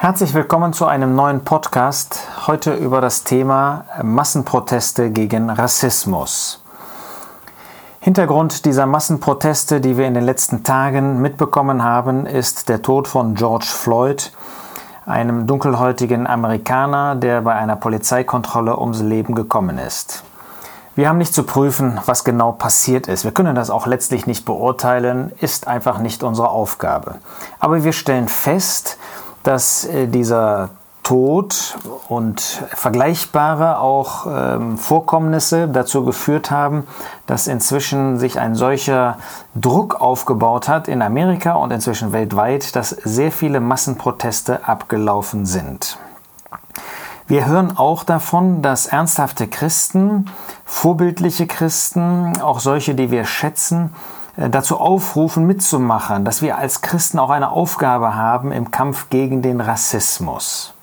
Herzlich willkommen zu einem neuen Podcast, heute über das Thema Massenproteste gegen Rassismus. Hintergrund dieser Massenproteste, die wir in den letzten Tagen mitbekommen haben, ist der Tod von George Floyd, einem dunkelhäutigen Amerikaner, der bei einer Polizeikontrolle ums Leben gekommen ist. Wir haben nicht zu prüfen, was genau passiert ist. Wir können das auch letztlich nicht beurteilen, ist einfach nicht unsere Aufgabe. Aber wir stellen fest, dass äh, dieser Tod und vergleichbare auch ähm, Vorkommnisse dazu geführt haben, dass inzwischen sich ein solcher Druck aufgebaut hat in Amerika und inzwischen weltweit, dass sehr viele Massenproteste abgelaufen sind. Wir hören auch davon, dass ernsthafte Christen, vorbildliche Christen, auch solche, die wir schätzen, dazu aufrufen, mitzumachen, dass wir als Christen auch eine Aufgabe haben im Kampf gegen den Rassismus.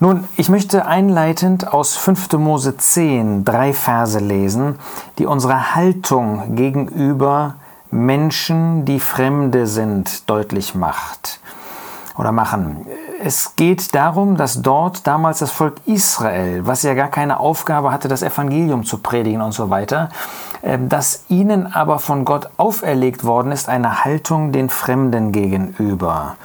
Nun, ich möchte einleitend aus 5. Mose 10 drei Verse lesen, die unsere Haltung gegenüber Menschen, die Fremde sind, deutlich macht oder machen. Es geht darum, dass dort damals das Volk Israel, was ja gar keine Aufgabe hatte, das Evangelium zu predigen und so weiter, ähm, dass ihnen aber von Gott auferlegt worden ist eine Haltung den Fremden gegenüber.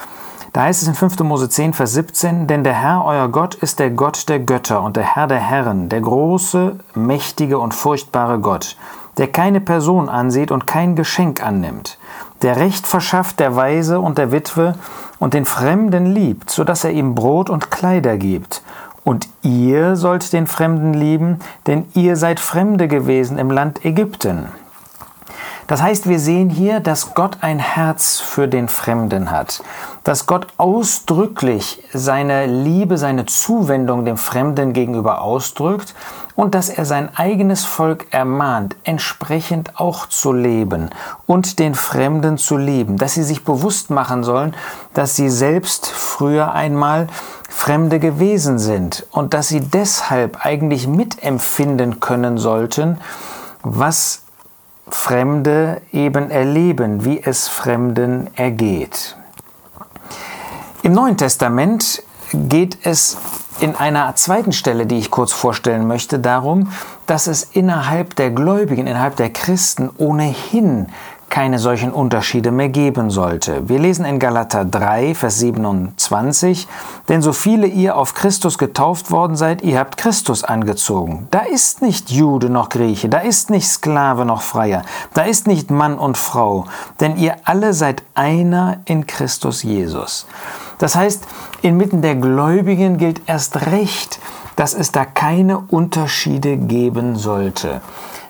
Da heißt es in 5. Mose 10, Vers 17, denn der Herr, euer Gott, ist der Gott der Götter und der Herr der Herren, der große, mächtige und furchtbare Gott, der keine Person ansieht und kein Geschenk annimmt, der Recht verschafft der Weise und der Witwe und den Fremden liebt, so dass er ihm Brot und Kleider gibt. Und ihr sollt den Fremden lieben, denn ihr seid Fremde gewesen im Land Ägypten. Das heißt, wir sehen hier, dass Gott ein Herz für den Fremden hat, dass Gott ausdrücklich seine Liebe, seine Zuwendung dem Fremden gegenüber ausdrückt und dass er sein eigenes Volk ermahnt, entsprechend auch zu leben und den Fremden zu lieben, dass sie sich bewusst machen sollen, dass sie selbst früher einmal Fremde gewesen sind und dass sie deshalb eigentlich mitempfinden können sollten, was Fremde eben erleben, wie es Fremden ergeht. Im Neuen Testament geht es in einer zweiten Stelle, die ich kurz vorstellen möchte, darum, dass es innerhalb der Gläubigen, innerhalb der Christen ohnehin keine solchen Unterschiede mehr geben sollte. Wir lesen in Galater 3, Vers 27, denn so viele ihr auf Christus getauft worden seid, ihr habt Christus angezogen. Da ist nicht Jude noch Grieche, da ist nicht Sklave noch Freier, da ist nicht Mann und Frau, denn ihr alle seid einer in Christus Jesus. Das heißt, inmitten der Gläubigen gilt erst recht, dass es da keine Unterschiede geben sollte.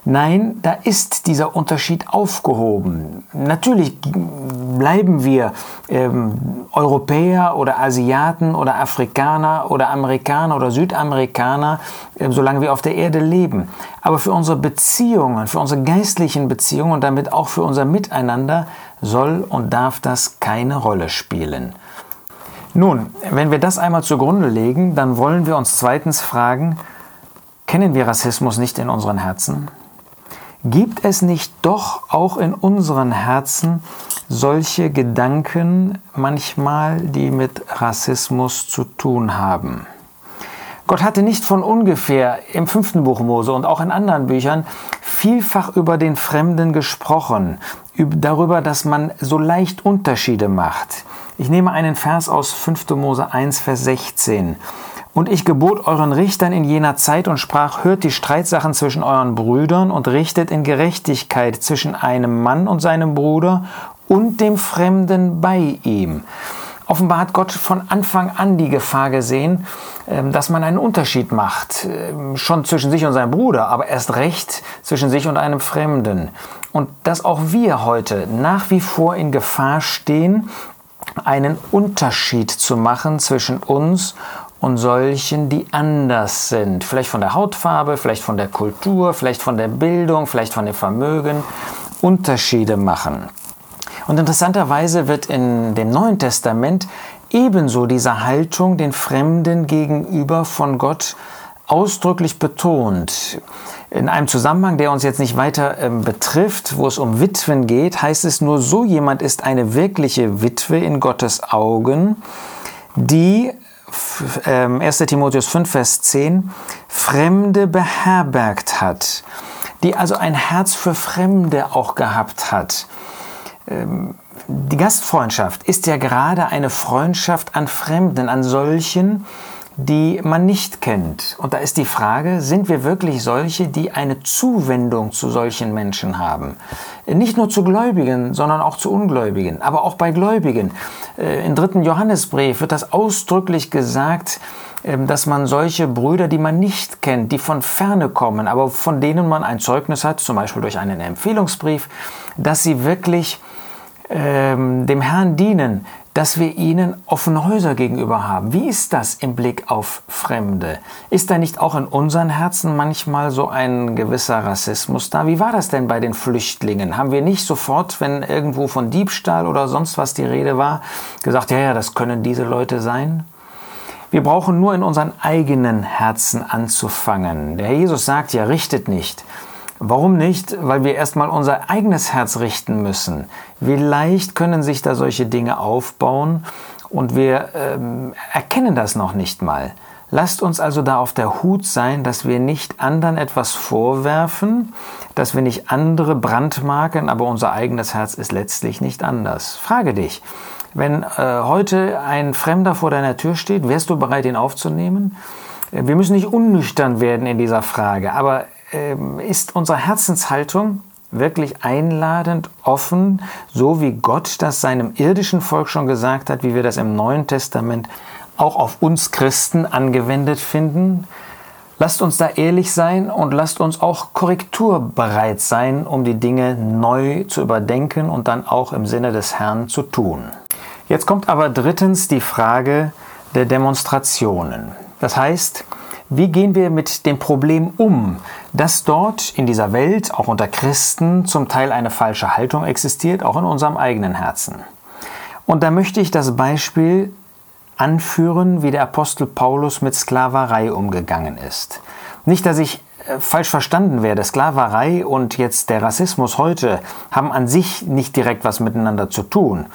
Nein, da ist dieser Unterschied aufgehoben. Natürlich bleiben wir ähm, Europäer oder Asiaten oder Afrikaner oder Amerikaner oder Südamerikaner, äh, solange wir auf der Erde leben. Aber für unsere Beziehungen, für unsere geistlichen Beziehungen und damit auch für unser Miteinander soll und darf das keine Rolle spielen. Nun, wenn wir das einmal zugrunde legen, dann wollen wir uns zweitens fragen, kennen wir Rassismus nicht in unseren Herzen? Gibt es nicht doch auch in unseren Herzen solche Gedanken manchmal, die mit Rassismus zu tun haben? Gott hatte nicht von ungefähr im fünften Buch Mose und auch in anderen Büchern vielfach über den Fremden gesprochen, darüber, dass man so leicht Unterschiede macht. Ich nehme einen Vers aus 5. Mose 1, Vers 16. Und ich gebot euren Richtern in jener Zeit und sprach, hört die Streitsachen zwischen euren Brüdern und richtet in Gerechtigkeit zwischen einem Mann und seinem Bruder und dem Fremden bei ihm. Offenbar hat Gott von Anfang an die Gefahr gesehen, ähm, dass man einen Unterschied macht, ähm, schon zwischen sich und seinem Bruder, aber erst recht zwischen sich und einem Fremden. Und dass auch wir heute nach wie vor in Gefahr stehen, einen Unterschied zu machen zwischen uns und solchen, die anders sind. Vielleicht von der Hautfarbe, vielleicht von der Kultur, vielleicht von der Bildung, vielleicht von dem Vermögen. Unterschiede machen. Und interessanterweise wird in dem Neuen Testament ebenso diese Haltung den Fremden gegenüber von Gott ausdrücklich betont. In einem Zusammenhang, der uns jetzt nicht weiter äh, betrifft, wo es um Witwen geht, heißt es nur, so jemand ist eine wirkliche Witwe in Gottes Augen, die 1. Ähm, Timotheus 5, Vers 10, Fremde beherbergt hat, die also ein Herz für Fremde auch gehabt hat. Ähm, die Gastfreundschaft ist ja gerade eine Freundschaft an Fremden, an solchen, die man nicht kennt. Und da ist die Frage, sind wir wirklich solche, die eine Zuwendung zu solchen Menschen haben? Nicht nur zu Gläubigen, sondern auch zu Ungläubigen, aber auch bei Gläubigen. Äh, Im dritten Johannesbrief wird das ausdrücklich gesagt, ähm, dass man solche Brüder, die man nicht kennt, die von ferne kommen, aber von denen man ein Zeugnis hat, zum Beispiel durch einen Empfehlungsbrief, dass sie wirklich ähm, dem Herrn dienen, dass wir ihnen offene Häuser gegenüber haben. Wie ist das im Blick auf Fremde? Ist da nicht auch in unseren Herzen manchmal so ein gewisser Rassismus da? Wie war das denn bei den Flüchtlingen? Haben wir nicht sofort, wenn irgendwo von Diebstahl oder sonst was die Rede war, gesagt, ja, ja, das können diese Leute sein? Wir brauchen nur in unseren eigenen Herzen anzufangen. Der Herr Jesus sagt ja, richtet nicht. Warum nicht? Weil wir erstmal unser eigenes Herz richten müssen. Wie leicht können sich da solche Dinge aufbauen und wir ähm, erkennen das noch nicht mal. Lasst uns also da auf der Hut sein, dass wir nicht anderen etwas vorwerfen, dass wir nicht andere brandmarken, aber unser eigenes Herz ist letztlich nicht anders. Frage dich, wenn äh, heute ein Fremder vor deiner Tür steht, wärst du bereit, ihn aufzunehmen? Äh, wir müssen nicht unnüchtern werden in dieser Frage, aber ist unsere Herzenshaltung wirklich einladend, offen, so wie Gott das seinem irdischen Volk schon gesagt hat, wie wir das im Neuen Testament auch auf uns Christen angewendet finden. Lasst uns da ehrlich sein und lasst uns auch korrekturbereit sein, um die Dinge neu zu überdenken und dann auch im Sinne des Herrn zu tun. Jetzt kommt aber drittens die Frage der Demonstrationen. Das heißt, wie gehen wir mit dem Problem um, dass dort in dieser Welt, auch unter Christen, zum Teil eine falsche Haltung existiert, auch in unserem eigenen Herzen? Und da möchte ich das Beispiel anführen, wie der Apostel Paulus mit Sklaverei umgegangen ist. Nicht, dass ich äh, falsch verstanden werde. Sklaverei und jetzt der Rassismus heute haben an sich nicht direkt was miteinander zu tun.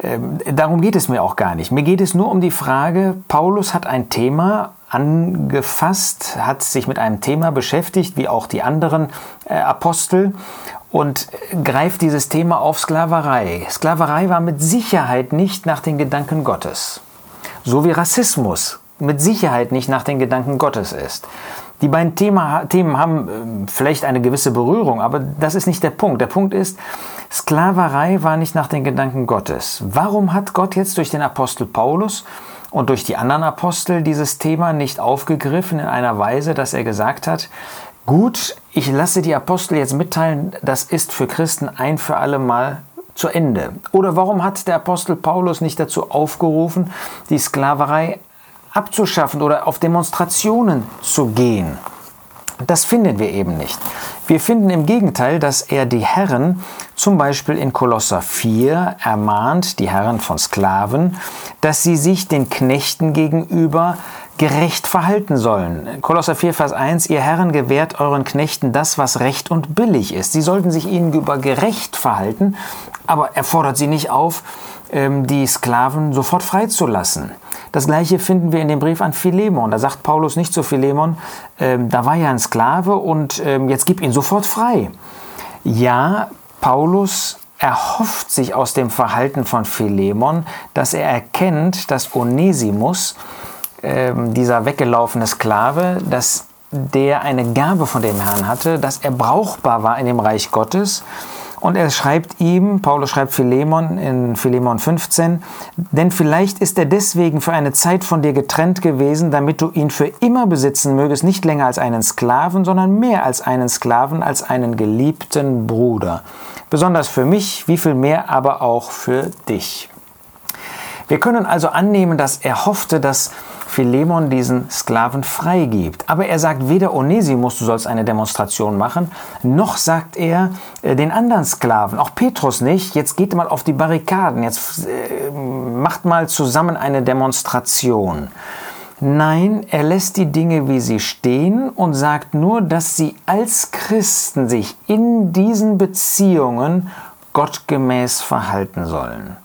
Ähm, darum geht es mir auch gar nicht. Mir geht es nur um die Frage, Paulus hat ein Thema angefasst, hat sich mit einem Thema beschäftigt, wie auch die anderen äh, Apostel, und greift dieses Thema auf Sklaverei. Sklaverei war mit Sicherheit nicht nach den Gedanken Gottes. So wie Rassismus mit Sicherheit nicht nach den Gedanken Gottes ist. Die beiden Thema, Themen haben äh, vielleicht eine gewisse Berührung, aber das ist nicht der Punkt. Der Punkt ist, Sklaverei war nicht nach den Gedanken Gottes. Warum hat Gott jetzt durch den Apostel Paulus und durch die anderen Apostel dieses Thema nicht aufgegriffen in einer Weise, dass er gesagt hat, gut, ich lasse die Apostel jetzt mitteilen, das ist für Christen ein für alle Mal zu Ende. Oder warum hat der Apostel Paulus nicht dazu aufgerufen, die Sklaverei abzuschaffen oder auf Demonstrationen zu gehen? Das finden wir eben nicht. Wir finden im Gegenteil, dass er die Herren zum Beispiel in Kolosser 4 ermahnt, die Herren von Sklaven, dass sie sich den Knechten gegenüber gerecht verhalten sollen. Kolosser 4, Vers 1, ihr Herren gewährt euren Knechten das, was recht und billig ist. Sie sollten sich ihnen gegenüber gerecht verhalten, aber er fordert sie nicht auf, ähm, die Sklaven sofort freizulassen. Das gleiche finden wir in dem Brief an Philemon. Da sagt Paulus nicht zu Philemon, ähm, da war ja ein Sklave und ähm, jetzt gib ihn sofort frei. Ja, Paulus erhofft sich aus dem Verhalten von Philemon, dass er erkennt, dass Onesimus, ähm, dieser weggelaufene Sklave, dass der eine Gabe von dem Herrn hatte, dass er brauchbar war in dem Reich Gottes und er schreibt ihm, Paulus schreibt Philemon in Philemon 15, denn vielleicht ist er deswegen für eine Zeit von dir getrennt gewesen, damit du ihn für immer besitzen mögest, nicht länger als einen Sklaven, sondern mehr als einen Sklaven, als einen geliebten Bruder. Besonders für mich, wie viel mehr aber auch für dich. Wir können also annehmen, dass er hoffte, dass Philemon diesen Sklaven freigibt. Aber er sagt weder Onesimus, du sollst eine Demonstration machen, noch sagt er äh, den anderen Sklaven, auch Petrus nicht, jetzt geht mal auf die Barrikaden, jetzt äh, macht mal zusammen eine Demonstration. Nein, er lässt die Dinge, wie sie stehen und sagt nur, dass sie als Christen sich in diesen Beziehungen gottgemäß verhalten sollen.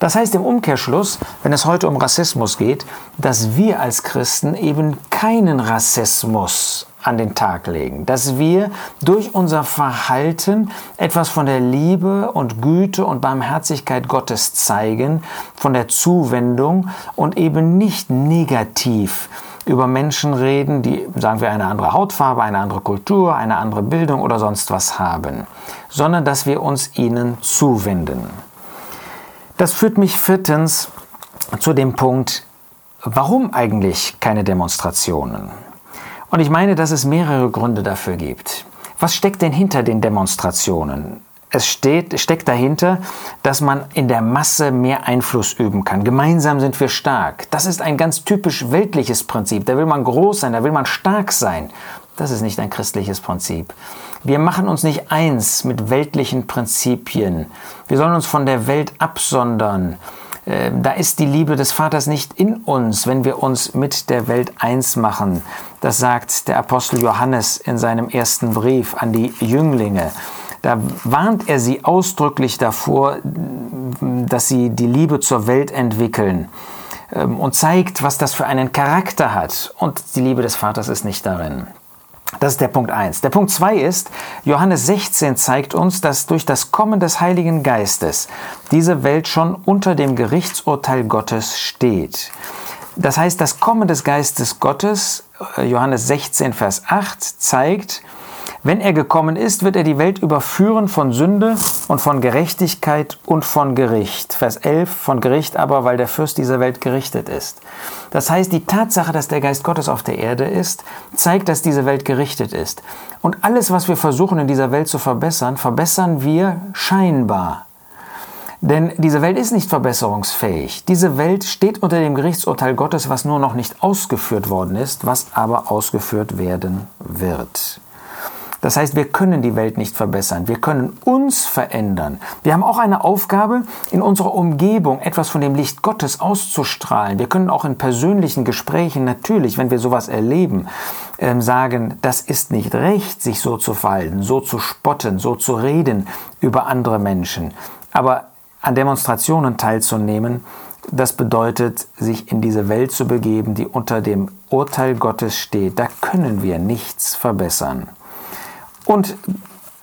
Das heißt im Umkehrschluss, wenn es heute um Rassismus geht, dass wir als Christen eben keinen Rassismus an den Tag legen, dass wir durch unser Verhalten etwas von der Liebe und Güte und Barmherzigkeit Gottes zeigen, von der Zuwendung und eben nicht negativ über Menschen reden, die, sagen wir, eine andere Hautfarbe, eine andere Kultur, eine andere Bildung oder sonst was haben, sondern dass wir uns ihnen zuwenden. Das führt mich viertens zu dem Punkt, warum eigentlich keine Demonstrationen? Und ich meine, dass es mehrere Gründe dafür gibt. Was steckt denn hinter den Demonstrationen? Es steht, steckt dahinter, dass man in der Masse mehr Einfluss üben kann. Gemeinsam sind wir stark. Das ist ein ganz typisch weltliches Prinzip. Da will man groß sein, da will man stark sein. Das ist nicht ein christliches Prinzip. Wir machen uns nicht eins mit weltlichen Prinzipien. Wir sollen uns von der Welt absondern. Ähm, da ist die Liebe des Vaters nicht in uns, wenn wir uns mit der Welt eins machen. Das sagt der Apostel Johannes in seinem ersten Brief an die Jünglinge. Da warnt er sie ausdrücklich davor, dass sie die Liebe zur Welt entwickeln ähm, und zeigt, was das für einen Charakter hat. Und die Liebe des Vaters ist nicht darin. Das ist der Punkt 1. Der Punkt 2 ist, Johannes 16 zeigt uns, dass durch das Kommen des Heiligen Geistes diese Welt schon unter dem Gerichtsurteil Gottes steht. Das heißt, das Kommen des Geistes Gottes, äh, Johannes 16, Vers 8, zeigt, wenn er gekommen ist, wird er die Welt überführen von Sünde und von Gerechtigkeit und von Gericht. Vers 11 von Gericht aber, weil der Fürst dieser Welt gerichtet ist. Das heißt, die Tatsache, dass der Geist Gottes auf der Erde ist, zeigt, dass diese Welt gerichtet ist. Und alles, was wir versuchen in dieser Welt zu verbessern, verbessern wir scheinbar. Denn diese Welt ist nicht verbesserungsfähig. Diese Welt steht unter dem Gerichtsurteil Gottes, was nur noch nicht ausgeführt worden ist, was aber ausgeführt werden wird. Das heißt, wir können die Welt nicht verbessern. Wir können uns verändern. Wir haben auch eine Aufgabe, in unserer Umgebung etwas von dem Licht Gottes auszustrahlen. Wir können auch in persönlichen Gesprächen natürlich, wenn wir sowas erleben, ähm, sagen, das ist nicht recht, sich so zu verhalten, so zu spotten, so zu reden über andere Menschen. Aber an Demonstrationen teilzunehmen, das bedeutet, sich in diese Welt zu begeben, die unter dem Urteil Gottes steht. Da können wir nichts verbessern. Und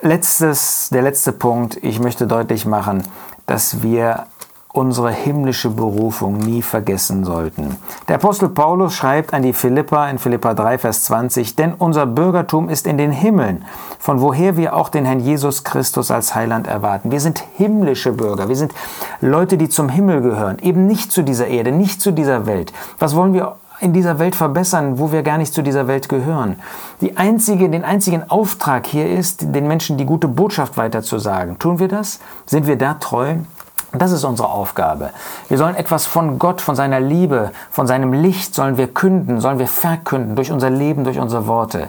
letztes, der letzte Punkt, ich möchte deutlich machen, dass wir unsere himmlische Berufung nie vergessen sollten. Der Apostel Paulus schreibt an die Philippa in Philippa 3, Vers 20, denn unser Bürgertum ist in den Himmeln, von woher wir auch den Herrn Jesus Christus als Heiland erwarten. Wir sind himmlische Bürger, wir sind Leute, die zum Himmel gehören, eben nicht zu dieser Erde, nicht zu dieser Welt. Was wollen wir in dieser Welt verbessern, wo wir gar nicht zu dieser Welt gehören. Die einzige, den einzigen Auftrag hier ist, den Menschen die gute Botschaft weiterzusagen. Tun wir das? Sind wir da treu? Das ist unsere Aufgabe. Wir sollen etwas von Gott, von seiner Liebe, von seinem Licht sollen wir künden, sollen wir verkünden durch unser Leben, durch unsere Worte.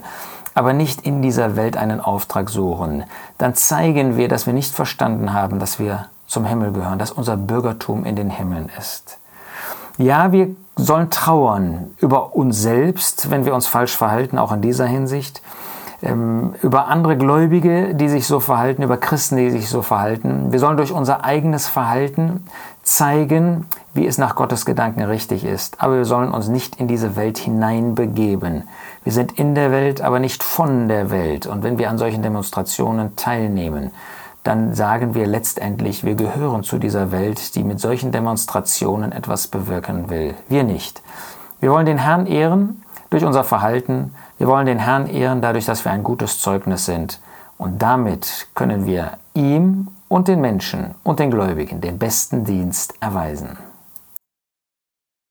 Aber nicht in dieser Welt einen Auftrag suchen. Dann zeigen wir, dass wir nicht verstanden haben, dass wir zum Himmel gehören, dass unser Bürgertum in den Himmeln ist. Ja, wir sollen trauern über uns selbst, wenn wir uns falsch verhalten, auch in dieser Hinsicht, ähm, über andere Gläubige, die sich so verhalten, über Christen, die sich so verhalten. Wir sollen durch unser eigenes Verhalten zeigen, wie es nach Gottes Gedanken richtig ist. Aber wir sollen uns nicht in diese Welt hineinbegeben. Wir sind in der Welt, aber nicht von der Welt. Und wenn wir an solchen Demonstrationen teilnehmen, dann sagen wir letztendlich, wir gehören zu dieser Welt, die mit solchen Demonstrationen etwas bewirken will. Wir nicht. Wir wollen den Herrn ehren durch unser Verhalten. Wir wollen den Herrn ehren dadurch, dass wir ein gutes Zeugnis sind. Und damit können wir ihm und den Menschen und den Gläubigen den besten Dienst erweisen.